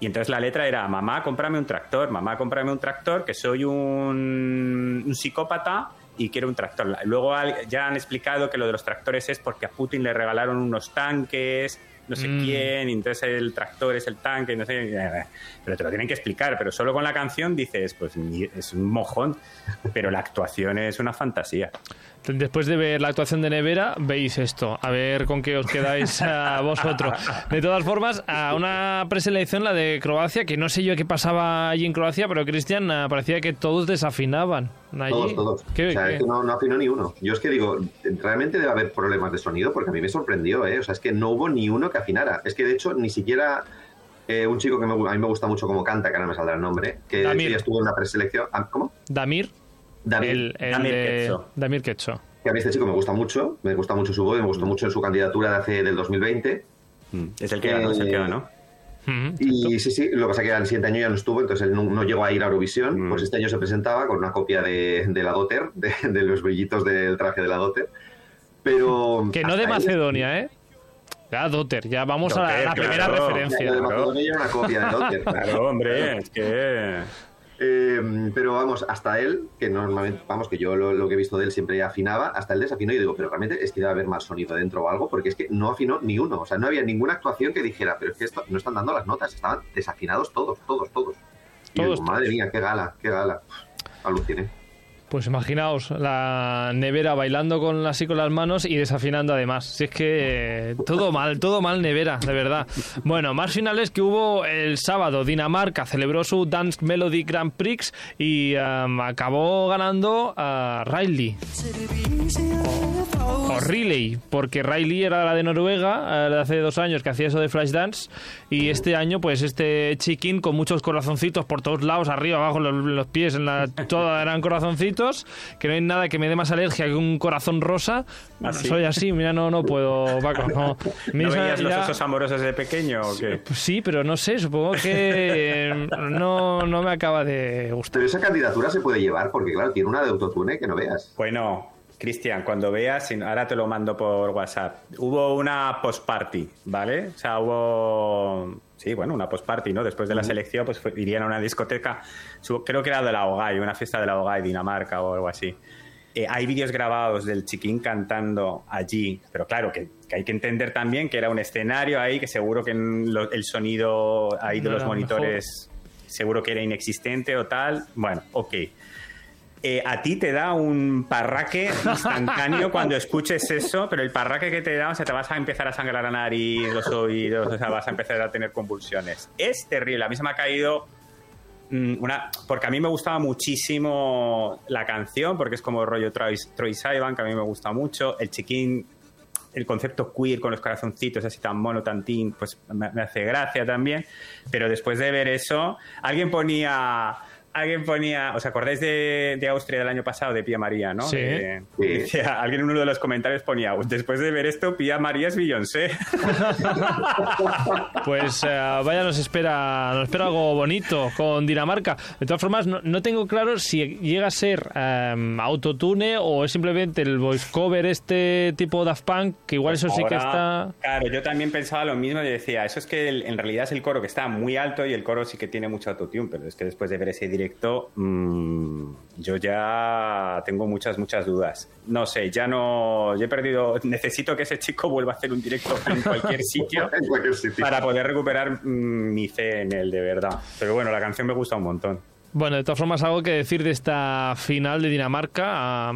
y entonces la letra era, mamá, cómprame un tractor, mamá, cómprame un tractor, que soy un, un psicópata y quiero un tractor. Luego ya han explicado que lo de los tractores es porque a Putin le regalaron unos tanques, no sé Mm. quién, y entonces el tractor es el tanque, no sé, pero te lo tienen que explicar, pero solo con la canción dices, pues es un mojón, pero la actuación es una fantasía. Después de ver la actuación de Nevera, veis esto. A ver con qué os quedáis a vosotros. De todas formas, a una preselección, la de Croacia, que no sé yo qué pasaba allí en Croacia, pero Cristian, ah, parecía que todos desafinaban. Allí. Todos, todos. ¿Qué- o sea, qué? es que no, no afinó ni uno. Yo es que digo, realmente debe haber problemas de sonido porque a mí me sorprendió, ¿eh? O sea, es que no hubo ni uno que afinara. Es que de hecho ni siquiera eh, un chico que me a mí me gusta mucho como canta, que ahora no me saldrá el nombre, que Damir. ya estuvo en la preselección. Ah, ¿Cómo? Damir. Damir. El, el Damir de- Quetxo. Damir Quetxo. Que a mí este chico me gusta mucho, me gusta mucho su voz, me gustó mucho su candidatura de hace del 2020. Mm, Es el que ganó, es el que Eh, ganó. Y sí, sí, lo que pasa es que al siguiente año ya no estuvo, entonces él no, no llegó a ir a Eurovisión. Mm. Pues este año se presentaba con una copia de, de la Dotter, de, de los brillitos del traje de la Dotter. Pero. Que no de ahí- Macedonia, ¿eh? Ya, Dotter, ya vamos a la, la primera claro. referencia. Lo de Claro. Macedonia era una copia de Dotter. Claro, hombre, es que... Eh, pero vamos, hasta él, que normalmente, vamos, que yo lo, lo que he visto de él siempre afinaba, hasta él desafinó y digo, pero realmente es que debe haber más sonido dentro o algo, porque es que no afinó ni uno, o sea, no había ninguna actuación que dijera, pero es que esto, no están dando las notas, estaban desafinados todos, todos, todos. Y digo, madre mía, qué gala, qué gala. Aluciné. Pues imaginaos la nevera bailando con así con las manos y desafinando además. Si es que eh, todo mal, todo mal nevera, de verdad. Bueno, más finales que hubo el sábado. Dinamarca celebró su Dance Melody Grand Prix y um, acabó ganando a Riley. O Riley, porque Riley era la de Noruega, eh, la de hace dos años que hacía eso de Flashdance. Y este año, pues este chiquín con muchos corazoncitos por todos lados, arriba, abajo, los, los pies, en la, todo eran corazoncitos. Que no hay nada que me dé más alergia que un corazón rosa. Sí? Soy así, mira, no, no puedo, Paco. No, Mi ¿No esa- veías los osos amorosos de pequeño o qué? pues sí, pero no sé, supongo que eh, no, no me acaba de gustar. Pero esa candidatura se puede llevar, porque claro, tiene una de autotune que no veas. Bueno, Cristian, cuando veas, ahora te lo mando por WhatsApp, hubo una post-party, ¿vale? O sea, hubo... Sí, bueno, una post-party, ¿no? Después de la selección, pues fue- irían a una discoteca, creo que era de la OGAI, una fiesta de la OGAI, Dinamarca o algo así. Eh, hay vídeos grabados del chiquín cantando allí, pero claro, que, que hay que entender también que era un escenario ahí, que seguro que lo- el sonido ahí de No los monitores seguro que era inexistente o tal. Bueno, ok. Eh, a ti te da un parraque instantáneo cuando escuches eso, pero el parraque que te da, o sea, te vas a empezar a sangrar la nariz, los oídos, o sea, vas a empezar a tener convulsiones. Es terrible. A mí se me ha caído mm, una. Porque a mí me gustaba muchísimo la canción, porque es como rollo Troy, Troy Sivan, que a mí me gusta mucho. El chiquín, el concepto queer con los corazoncitos así tan mono, tan teen, pues me, me hace gracia también. Pero después de ver eso, alguien ponía. Alguien ponía, ¿os acordáis de, de Austria del año pasado, de Pía María, no? Sí. De- Sí. alguien en uno de los comentarios ponía, después de ver esto, Pía María es Beyoncé. Pues eh, vaya, nos espera, nos espera algo bonito con Dinamarca. De todas formas, no, no tengo claro si llega a ser eh, autotune o es simplemente el voice cover este tipo Daft Punk, que igual eso sí que Pues está... Claro, yo también pensaba lo mismo y decía, eso es que el- en realidad es el coro que está muy alto y el coro sí que tiene mucho autotune, pero es que después de ver ese directo, mm, yo ya tengo muchas, muchas dudas. No sé, ya no, yo he perdido, necesito que ese chico vuelva a hacer un directo en cualquier sitio En cualquier sitio. para poder recuperar mm, mi fe en él, de verdad. Pero bueno, la canción me gusta un montón. Bueno, de todas formas, algo que decir de esta final de Dinamarca.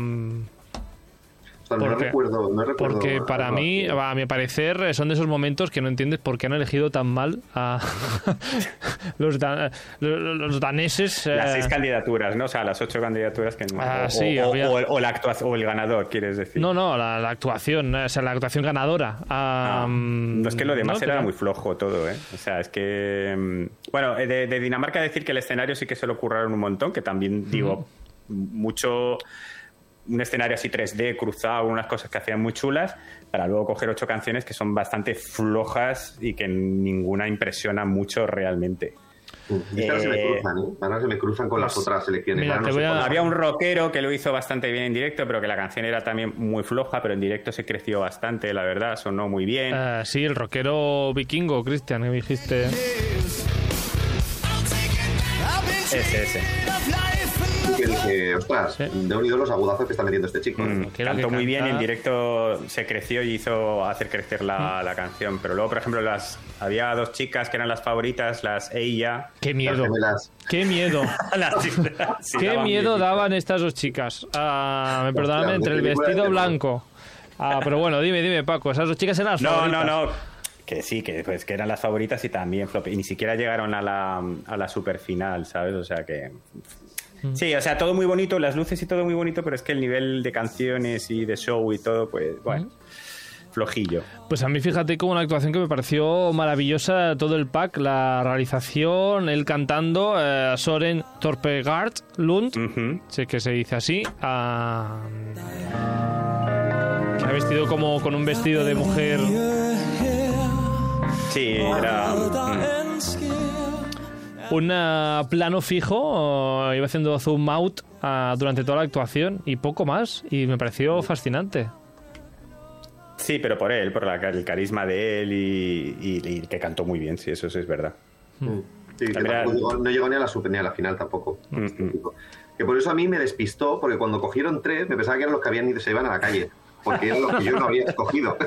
Sea, no Porque- recuerdo, no recuerdo Porque para mí, a mi parecer, eh, son de esos momentos que no entiendes por qué han elegido tan mal a los, da- los, los daneses. eh, Las seis candidaturas, ¿no? O sea, las ocho candidaturas que no. Ah, o, sí, o, había- o- o la actuación, o el ganador, quieres decir. No, no, la, la actuación, eh, o sea, la actuación ganadora. Ah, no es que lo demás no, era creo- muy flojo todo, ¿eh? O sea, es que. mm, Bueno, eh, de, de Dinamarca decir que el escenario sí que se lo curraron un montón, que también digo, mucho. Un escenario así 3D, cruzado, unas cosas que hacían muy chulas, para luego coger ocho canciones que son bastante flojas y que ninguna impresiona mucho realmente. Y ahora se me Eh, cruzan, ¿eh? Ahora se me cruzan con las pues, otras selecciones. mira, no a- Había un rockero que lo hizo bastante bien en directo, pero que la canción era también muy floja, pero en directo se creció bastante, la verdad, sonó muy bien. Eh, sí, el rockero vikingo, Cristian, que dijiste. Ese, ese. Que dije, ostras, Sí. de unido los agudazos que está metiendo este chico. Mm, quiero cantó muy bien en directo se creció y hizo hacer crecer Mm. la, la canción pero luego por ejemplo las había dos chicas que eran las favoritas las ella Qué miedo, qué miedo. Las chicas, sí, Qué daban miedo daban estas dos chicas. Ah, me perdóname, entre el vestido blanco. Ah, pero bueno, dime, dime, Paco, esas dos chicas eran las no no favoritas. no que sí que pues que eran las favoritas y también flop y ni siquiera llegaron a la a la super final sabes o sea que Mm. Sí, o sea, todo muy bonito, las luces y todo muy bonito, pero es que el nivel de canciones y de show y todo, pues, bueno, Mm. flojillo. Pues a mí fíjate como una actuación que me pareció maravillosa todo el pack, la realización, él cantando, eh, Soren Torpegard Lund, sé que se dice así, ah, que ha vestido como con un vestido de mujer Sí, era... mm. Un plano fijo, eh, iba haciendo zoom out ah, durante toda la actuación y poco más, y me pareció fascinante. Sí, pero por él, por la- el carisma de él y, y- y que cantó muy bien, sí, eso sí es verdad. Mm. Sí, También llegó- no llegó ni a la super ni a la final tampoco. Mm, mm. Que por eso a mí me despistó, porque cuando cogieron tres, me pensaba que eran los que habían ido, se iban a la calle. Porque eran los que yo no había escogido.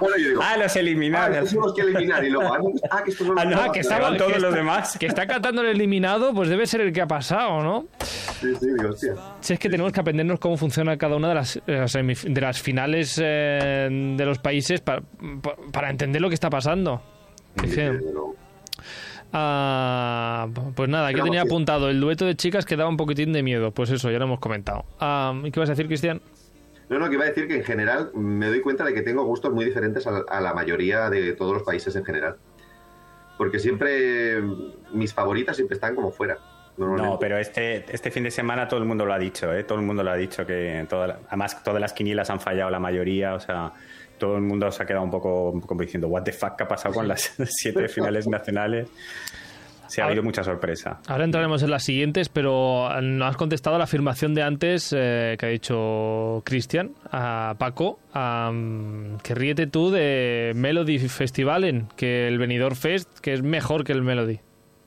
Bueno, yo digo, Ah, los ah, estos son los que eliminar. Y luego, ah, ah, que estos son los Ah, no, que que estaban- todos que los está- demás. Que está cantando el eliminado, pues debe ser el que ha pasado, ¿no? Sí, sí, digo, hostia. Si es que tenemos que aprendernos cómo funciona cada una de las, eh, de las finales eh, de los países para, pa- para entender lo que está pasando. Sí, ah, pues nada, aquí tenía apuntado el dueto de chicas que daba un poquitín de miedo. Pues eso, ya lo hemos comentado. Ah, ¿Y qué vas a decir, Cristian? No, no, que iba a decir que en general me doy cuenta de que tengo gustos muy diferentes a, a la mayoría de todos los países en general. Porque siempre mis favoritas siempre están como fuera. No, pero este, este fin de semana todo el mundo lo ha dicho, ¿eh? Todo el mundo lo ha dicho que toda la- además todas las quinielas han fallado la mayoría, o sea, todo el mundo se ha quedado un poco, poco diciendo, what the fuck, ¿qué ha pasado con las siete finales nacionales? Se ha habido mucha sorpresa. Ahora entraremos en las siguientes, pero no has contestado a la afirmación de antes eh, que ha dicho Cristian a Paco. am, que ríete tú de Melody Festivalen, que el Benidorm Fest, que es mejor que el Melody.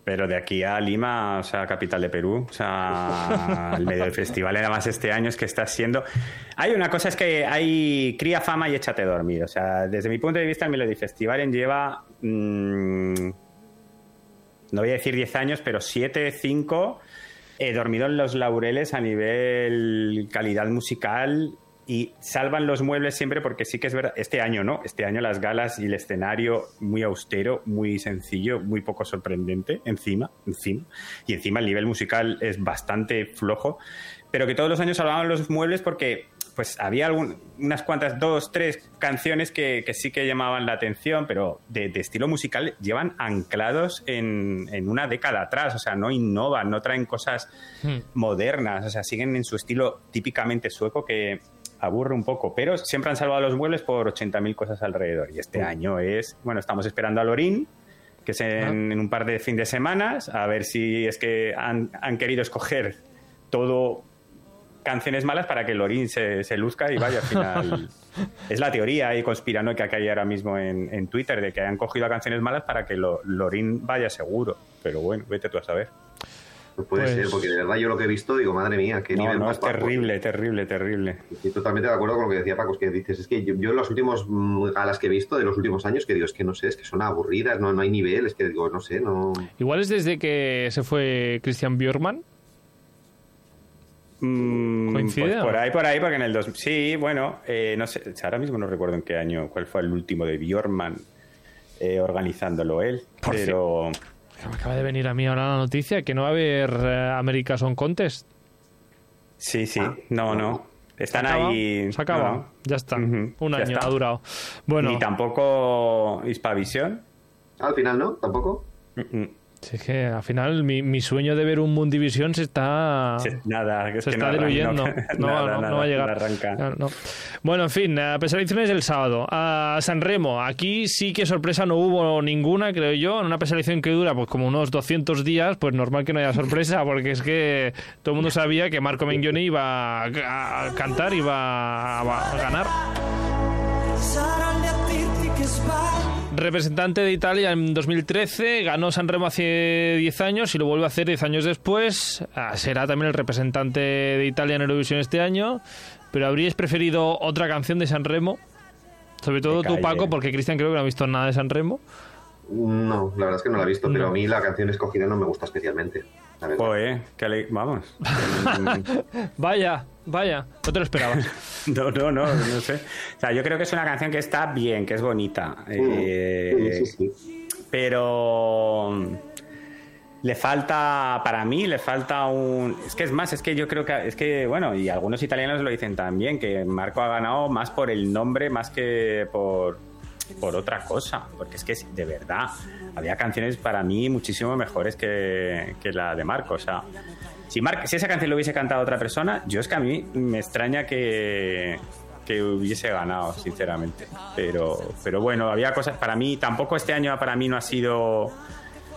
Pero de aquí a Lima, o sea, capital de Perú, o sea, el medio del festival, además este año es que está siendo... Hay una cosa, es que hay cría fama y échate a dormir. O sea, desde mi punto de vista, el Melody Festival lleva... mm, no voy a decir 10 años, pero 7, 5, he dormido en los laureles a nivel calidad musical y salvan los muebles siempre porque sí que es verdad, este año no, este año las galas y el escenario muy austero, muy sencillo, muy poco sorprendente, encima, encima, y encima el nivel musical es bastante flojo, pero que todos los años salvaban los muebles porque pues había algún- unas cuantas, dos, tres canciones que, que sí que llamaban la atención, pero de, de estilo musical llevan anclados en, en una década atrás, o sea, no innovan, no traen cosas Hmm. modernas, o sea, siguen en su estilo típicamente sueco que aburre un poco, pero siempre han salvado los muebles por 80.000 cosas alrededor. Y este año es, bueno, estamos esperando a Lorín, que es en, en un par de fin de semanas, a ver si es que han, han querido escoger todo canciones malas para que Lorín se, se luzca y vaya al final. es la teoría y conspiranoica que hay ahora mismo en, en Twitter de que han cogido a canciones malas para que lo- Lorín vaya seguro. Pero bueno, vete tú a saber. No puede Pues- ser, porque de verdad yo lo que he visto digo, madre mía, qué No, nivel no, más es terrible, terrible, terrible. Estoy totalmente de acuerdo con lo que decía Paco, es que dices, es que yo, yo en los últimos mm, galas que he visto de los últimos años, que digo, es que no sé, es que son aburridas, no, no hay nivel, es que digo, no sé, no... Igual es desde que se fue Christian Björkman. Mm, coincide. Pues ¿o por ahí, por ahí, porque en el dos... Sí, bueno, eh, no sé, ahora mismo no recuerdo en qué año, cuál fue el último de Bjorman eh, organizándolo él, Por pero... Me acaba de venir a mí ahora la noticia que no va a haber eh, America Song Contest. Sí, sí, Ah, no, no. no. Están ¿Se acaba? ahí... Se acaba. no. Ya está. Un ya año está. ha durado. Bueno, Ni tampoco Hispavisión. Al final, ¿no? ¿Tampoco? Mm, si es que al final mi, mi sueño de ver un Mundivisión se está. Sí, Nada, es se que está no arranca, diluyendo. No, nada, no, no nada, va a llegar. no arranca. No, no. Bueno, en fin, eh, preselecciones el sábado. A San Remo, aquí sí que sorpresa no hubo ninguna, creo yo. En una preselección que dura pues como unos 200 días, pues normal que no haya sorpresa, porque es que todo el mundo sabía que Marco Mengioni iba a, a cantar, iba a, a ganar. Representante de Italia en 2013, ganó San Remo hace 10 años y lo vuelve a hacer 10 años después. Ah, será también el representante de Italia en Eurovisión este año. Pero habríais preferido otra canción de San Remo, sobre todo tú. Paco, porque Cristian creo que no ha visto nada de San Remo. No, la verdad es que no la he visto, pero No. a mí la canción escogida no me gusta especialmente. la verdad. Joder, que ale- vamos. Vaya, vaya, no te lo esperabas. No, no, no, no sé. O sea, yo creo que es una canción que está bien, que es bonita. Eh, Sí, sí, sí. Pero mm, le falta, para mí, le falta un... Es que es más, es que yo creo que, es que, bueno, y algunos italianos lo dicen también, que Marco ha ganado más por el nombre, más que por, por otra cosa. Porque es que, de verdad, había canciones para mí muchísimo mejores que, que la de Marco. O sea, si, Mar- si esa canción lo hubiese cantado otra persona, yo es que a mí me extraña que, que hubiese ganado, sinceramente. Pero, pero bueno, había cosas. Para mí, tampoco este año para mí no ha sido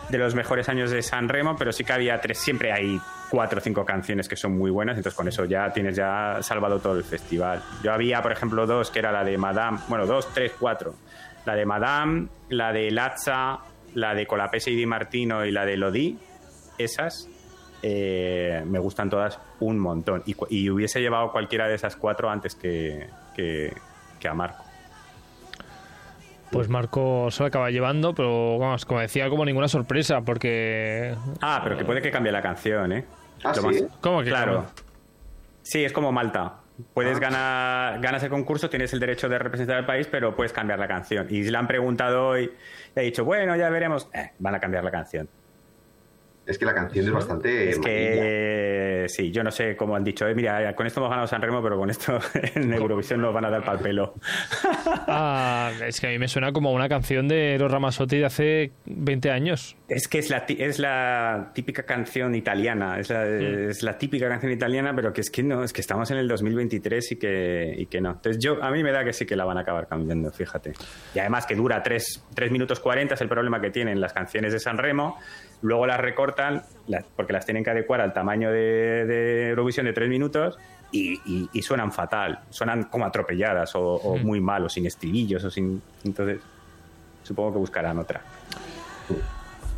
de los mejores años de San Remo, pero sí que había tres, siempre hay cuatro o cinco canciones que son muy buenas, entonces con eso ya tienes ya salvado todo el festival. Yo había, por ejemplo, dos, que era la de Madame, bueno, dos, tres, cuatro. La de Madame, la de Lazza, la de Colapese y Di Martino y la de Lodi, esas eh, me gustan todas un montón. Y, y hubiese llevado cualquiera de esas cuatro antes que, que, que a Marco. Pues Marco se lo acaba llevando, pero vamos, como decía, como ninguna sorpresa, porque... Ah, pero que puede que cambie la canción, ¿eh? Ah, ¿sí? ¿Cómo que Claro. cambia? Sí, es como Malta. Puedes Ah. ganar, ganas el concurso, tienes el derecho de representar al país, pero puedes cambiar la canción. Y le han preguntado hoy, y ha dicho, bueno, ya veremos. Eh, van a cambiar la canción. Es que la canción es bastante. Es que sí, yo no sé cómo han dicho, eh, mira, con esto hemos ganado San Remo, pero con esto en Eurovisión nos van a dar pal pelo. Ah, es que a mí me suena como una canción de Eros Ramazzotti de hace 20 años. Es que es la, ti- es la típica canción italiana, es la, Mm. es la típica canción italiana, pero que es que no, es que estamos en el 2023 y que, y que no. Entonces yo, a mí me da que sí que la van a acabar cambiando, fíjate. Y además que dura 3, minutos 40, es el problema que tienen las canciones de San Remo, luego las recortan, las- porque las tienen que adecuar al tamaño de, de Eurovisión de 3 minutos. Y, y- y suenan fatal, suenan como atropelladas o, o Mm. muy mal, o sin estribillos, o sin. Entonces, supongo que buscarán otra.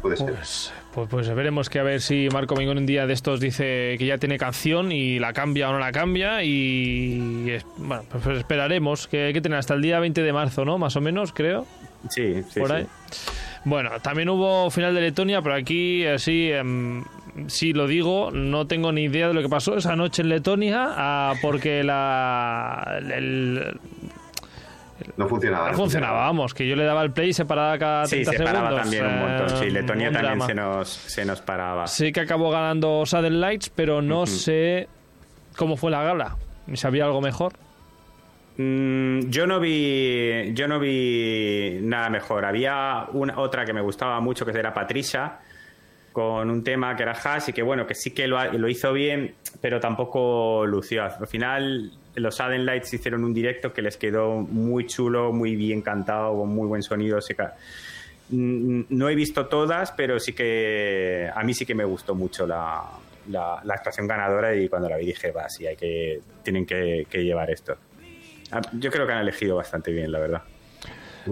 Puede ser. Pues, pues, pues veremos que a ver si Marco Mingón un día de estos dice que ya tiene canción y la cambia o no la cambia y es- bueno, pues, pues esperaremos que hay que tener hasta el día 20 de marzo, ¿no? Más o menos, creo. Sí, sí. por sí. ahí. Bueno, también hubo final de Letonia, pero aquí así, em, sí lo digo, no tengo ni idea de lo que pasó esa noche en Letonia, ah, porque la el- No funcionaba. no funcionaba, vamos, que yo le daba el play y se paraba cada 30 Sí, se paraba segundos. también un montón. Sí, eh, Letonia un también se nos, se nos paraba. Sé que acabó ganando Sudden Lights, pero no sé cómo fue la gala. Si había algo mejor. Mm, yo no vi yo no vi nada mejor. Había una otra que me gustaba mucho que era Patricia con un tema que era Hash y que bueno, que sí que lo, hizo bien, pero tampoco lució. Al final los Sudden Lights hicieron un directo que les quedó muy chulo, muy bien cantado, con muy buen sonido. sí que- Mm, No he visto todas, pero sí que a mí sí que me gustó mucho la, la, actuación ganadora y cuando la vi dije, va, sí, hay que, tienen que llevar esto. Ah, Yo creo que han elegido bastante bien, la verdad.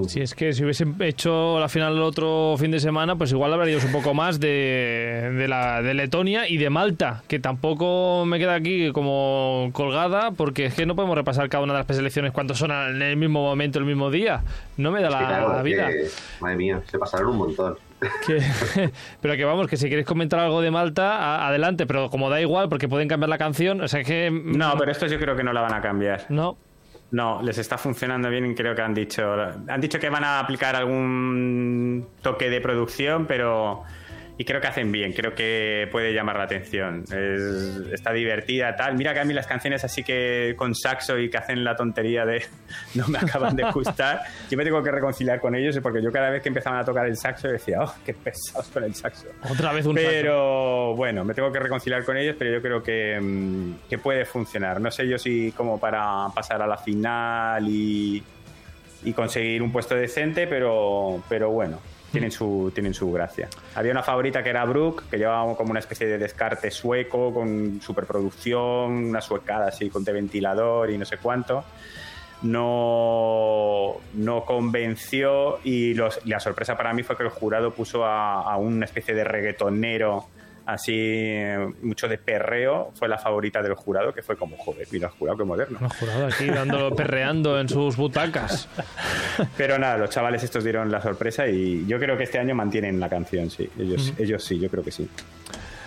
Si es que si hubiesen hecho la final el otro fin de semana, pues igual habríamos un poco más de, de, la, de Letonia y de Malta, que tampoco me queda aquí como colgada, porque es que no podemos repasar cada una de las preselecciones cuando son en el mismo momento, el mismo día. No me da Sí, la, claro, la es vida. que, madre mía, se pasaron un montón. Que- pero que vamos, que si queréis comentar algo de Malta, a- adelante, pero como da igual, porque pueden cambiar la canción, o sea que... No, pero estos yo creo que no la van a cambiar. No, No, les está funcionando bien y creo que han dicho. Han dicho que van a aplicar algún toque de producción, pero. Y creo que hacen bien, creo que puede llamar la atención. Es- está divertida, tal. Mira que a mí las canciones así que con saxo y que hacen la tontería de no me acaban de gustar. Yo me tengo que reconciliar con ellos porque yo cada vez que empezaban a tocar el saxo decía, oh, qué pesados con el saxo. otra vez un saxo. Pero bueno, me tengo que reconciliar con ellos, pero yo creo que, mm, que puede funcionar. No sé yo si como para pasar a la final y, y conseguir un puesto decente, pero, pero bueno, tienen su, tienen su gracia. Había una favorita que era Brooke, que llevaba como una especie de descarte sueco con superproducción, una suecada así con de ventilador y no sé cuánto no, no convenció y los- la sorpresa para mí fue que el jurado puso a, a una especie de reggaetonero así mucho de perreo fue la favorita del jurado que fue como joder mira el jurado que moderno No, jurado aquí dándolo, perreando en sus butacas. pero nada los chavales estos dieron la sorpresa y yo creo que este año mantienen la canción sí. Ellos, ellos sí yo creo que sí.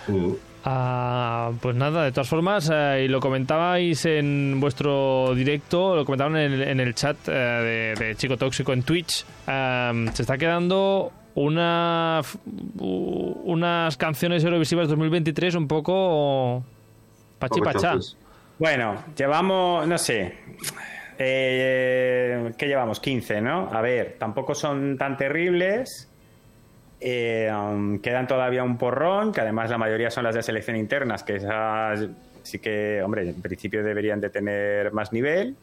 Mm. Ah, pues nada, de todas formas, eh, y lo comentabais en vuestro directo, lo comentaban en el, en el chat eh, de, de Chico Tóxico en Twitch, eh, se está quedando una, unas canciones Eurovisivas 2023 un poco pachi Poco pachá. chofes. Bueno, llevamos, no sé, eh, ¿qué llevamos? 15, ¿no? A ver, tampoco son tan terribles. Eh, um, quedan todavía un porrón, que además la mayoría son las de selección internas, que esas sí que, hombre, en principio deberían de tener más nivel.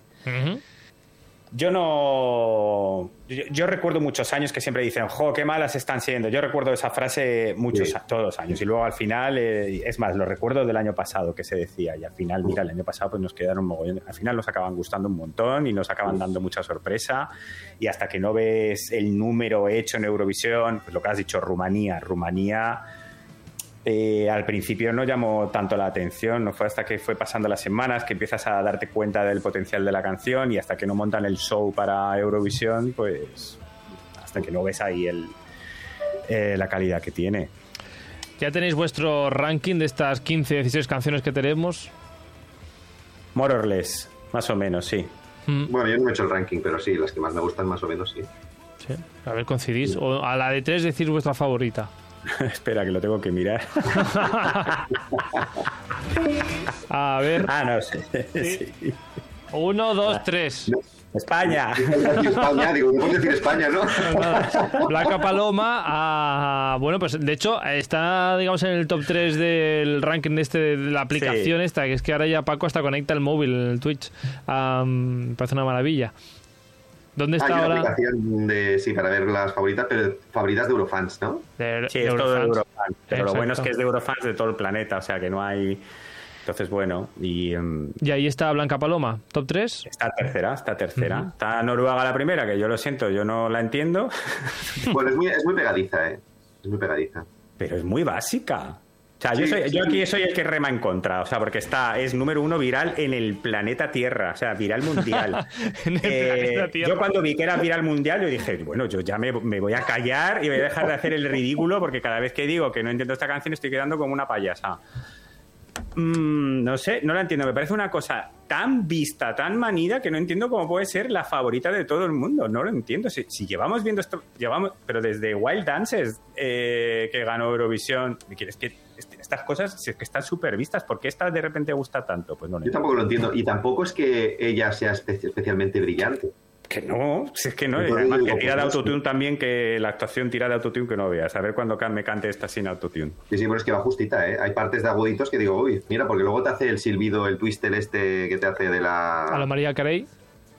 Yo no. Yo, yo recuerdo muchos años que siempre dicen, jo, qué malas están siendo. Yo recuerdo esa frase muchos, Sí. a- todos los años. Y luego al final, eh, es más, lo recuerdo del año pasado que se decía. Y al final, mira, el año pasado pues nos quedaron mogollón. Al final nos acaban gustando un montón y nos acaban dando mucha sorpresa. Y hasta que no ves el número hecho en Eurovisión, pues lo que has dicho, Rumanía. Rumanía. Eh, al principio no llamó tanto la atención, no fue hasta que fue pasando las semanas que empiezas a darte cuenta del potencial de la canción y hasta que no montan el show para Eurovisión, pues hasta que no ves ahí el, eh, la calidad que tiene. Ya tenéis vuestro ranking de estas 15, 16 canciones que tenemos. More or less, más o menos, sí. Mm, Bueno, yo no he hecho el ranking, pero sí, las que más me gustan más o menos sí. sí. A ver, coincidís. O a la de tres decir vuestra favorita. Espera, que lo tengo que mirar. A ver, ah, no sé. Sí. uno, dos, tres. España. España, digo, no puedes decir España, ¿no? Nada. Blanca Paloma, ah, bueno, pues de hecho está, digamos, en el top 3 del ranking de, este, de la aplicación Sí. esta, que es que ahora ya Paco hasta conecta el móvil en el Twitch. Me parece una maravilla. ¿Dónde Hay está una ahora? aplicación de, sí, para ver las favoritas, pero favoritas de Eurofans, ¿no? De- Sí, de es todo de Eurofans. Eurofans. Pero lo bueno es que es de Eurofans de todo el planeta, o sea que no hay. Entonces, bueno, y. em, Y ahí está Blanca Paloma, top 3. Está tercera, está tercera. Está Noruega la primera, que yo lo siento, yo no la entiendo, Bueno, es muy, es muy pegadiza, ¿eh? Es muy pegadiza. pero es muy básica. O sea, yo, soy- sí, yo aquí soy el que rema en contra, o sea, porque está, es número uno viral en el planeta Tierra, o sea, viral mundial. En el Eh, planeta Tierra. yo cuando vi que era viral mundial, yo dije, bueno, yo ya me, me voy a callar y voy a dejar de hacer el ridículo, porque cada vez que digo que no entiendo esta canción estoy quedando como una payasa. Mm, no sé, no la entiendo. Me parece una cosa tan vista, tan manida, que no entiendo cómo puede ser la favorita de todo el mundo. No lo entiendo. Si, si llevamos viendo esto, llevamos, pero desde Wild Dances, eh, que ganó Eurovisión, es que estas cosas es que están súper vistas. ¿Por qué esta de repente gusta tanto? Pues no Yo tampoco lo entiendo. Y tampoco es que ella sea espe- especialmente brillante. Que no, si es que no. Y además que tira de autotune también, que la actuación tira de autotune que no veas. A ver cuando me cante esta sin autotune. Sí, sí, pero es que va justita, ¿eh? Hay partes de aguditos que digo, uy, mira, porque luego te hace el silbido, el twister este que te hace de la... A la María Carey.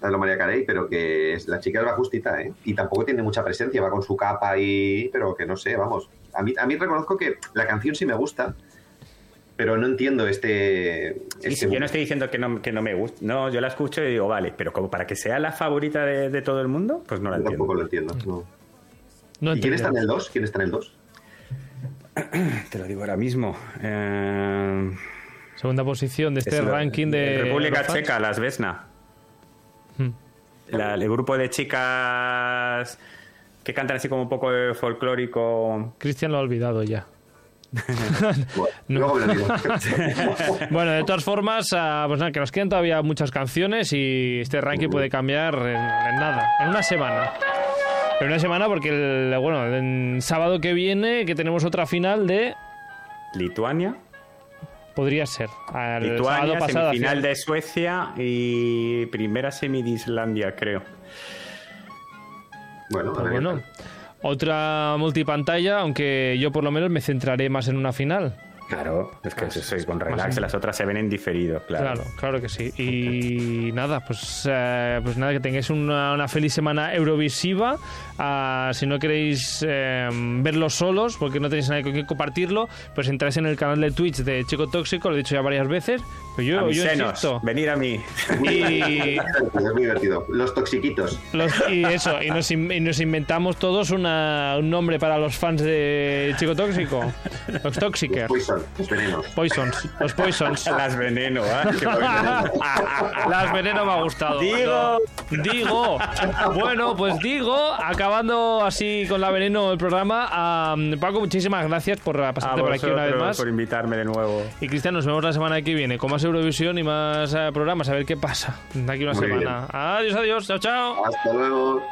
a la María Carey, pero que es, la chica va justita, ¿eh? Y tampoco tiene mucha presencia, va con su capa y... Pero que no sé, vamos. A mí, a mí reconozco que la canción sí me gusta, pero no entiendo este... Sí, este sí, yo no estoy diciendo que no, que no me guste. No, yo la escucho y digo, vale, pero como para que sea la favorita de, de todo el mundo, pues no la Yo entiendo. tampoco lo entiendo. no. No ¿Y quién está en el 2? ¿Quién está en el 2? Te lo digo ahora mismo. Eh, Segunda posición de este es la- ranking de. República Eurofans. Checa, las Vesna. Hmm. La- el grupo de chicas que cantan así como un poco folclórico. Cristian lo ha olvidado ya. Bueno. Bueno, de todas formas, ah, pues nada, que nos quedan todavía muchas canciones y este ranking puede cambiar en, en nada, en una semana. En una semana porque, el, bueno, el sábado que viene, que tenemos otra final de... Lituania. Podría ser. al Lituania, sábado pasado semifinal de Suecia y primera semi de Islandia, creo. Bueno, Pues bueno, otra multipantalla, aunque yo por lo menos me centraré más en una final. Claro, es que eso es con relax, las otras se ven en diferido, claro. Claro, claro que sí. Y nada, pues, eh, pues nada, que tengáis una, una feliz semana Eurovisiva. Ah, si no queréis eh, verlo solos, porque no tenéis nadie con quien compartirlo, pues entráis en el canal de Twitch de Chico Tóxico, lo he dicho ya varias veces. Pero yo, a mis yo senos, insisto. venir a mí. Y, Es muy divertido. Los toxiquitos. los- y eso, y nos, in- y nos inventamos todos una- un nombre para los fans de Chico Tóxico. Los poison, los venenos. Poisons. Los Poisons. Las veneno. Qué bueno. Las veneno me ha gustado. Digo. Digo. Bueno, pues digo, acabando así con la veneno el programa. ah, Paco, muchísimas gracias por pasarte por aquí una vez más. por invitarme de nuevo. Y Cristian, nos vemos la semana que viene con más Eurovisión y más eh, programas. A ver qué pasa de aquí una Muy semana. Adiós, adiós. Chao, chao. Hasta luego.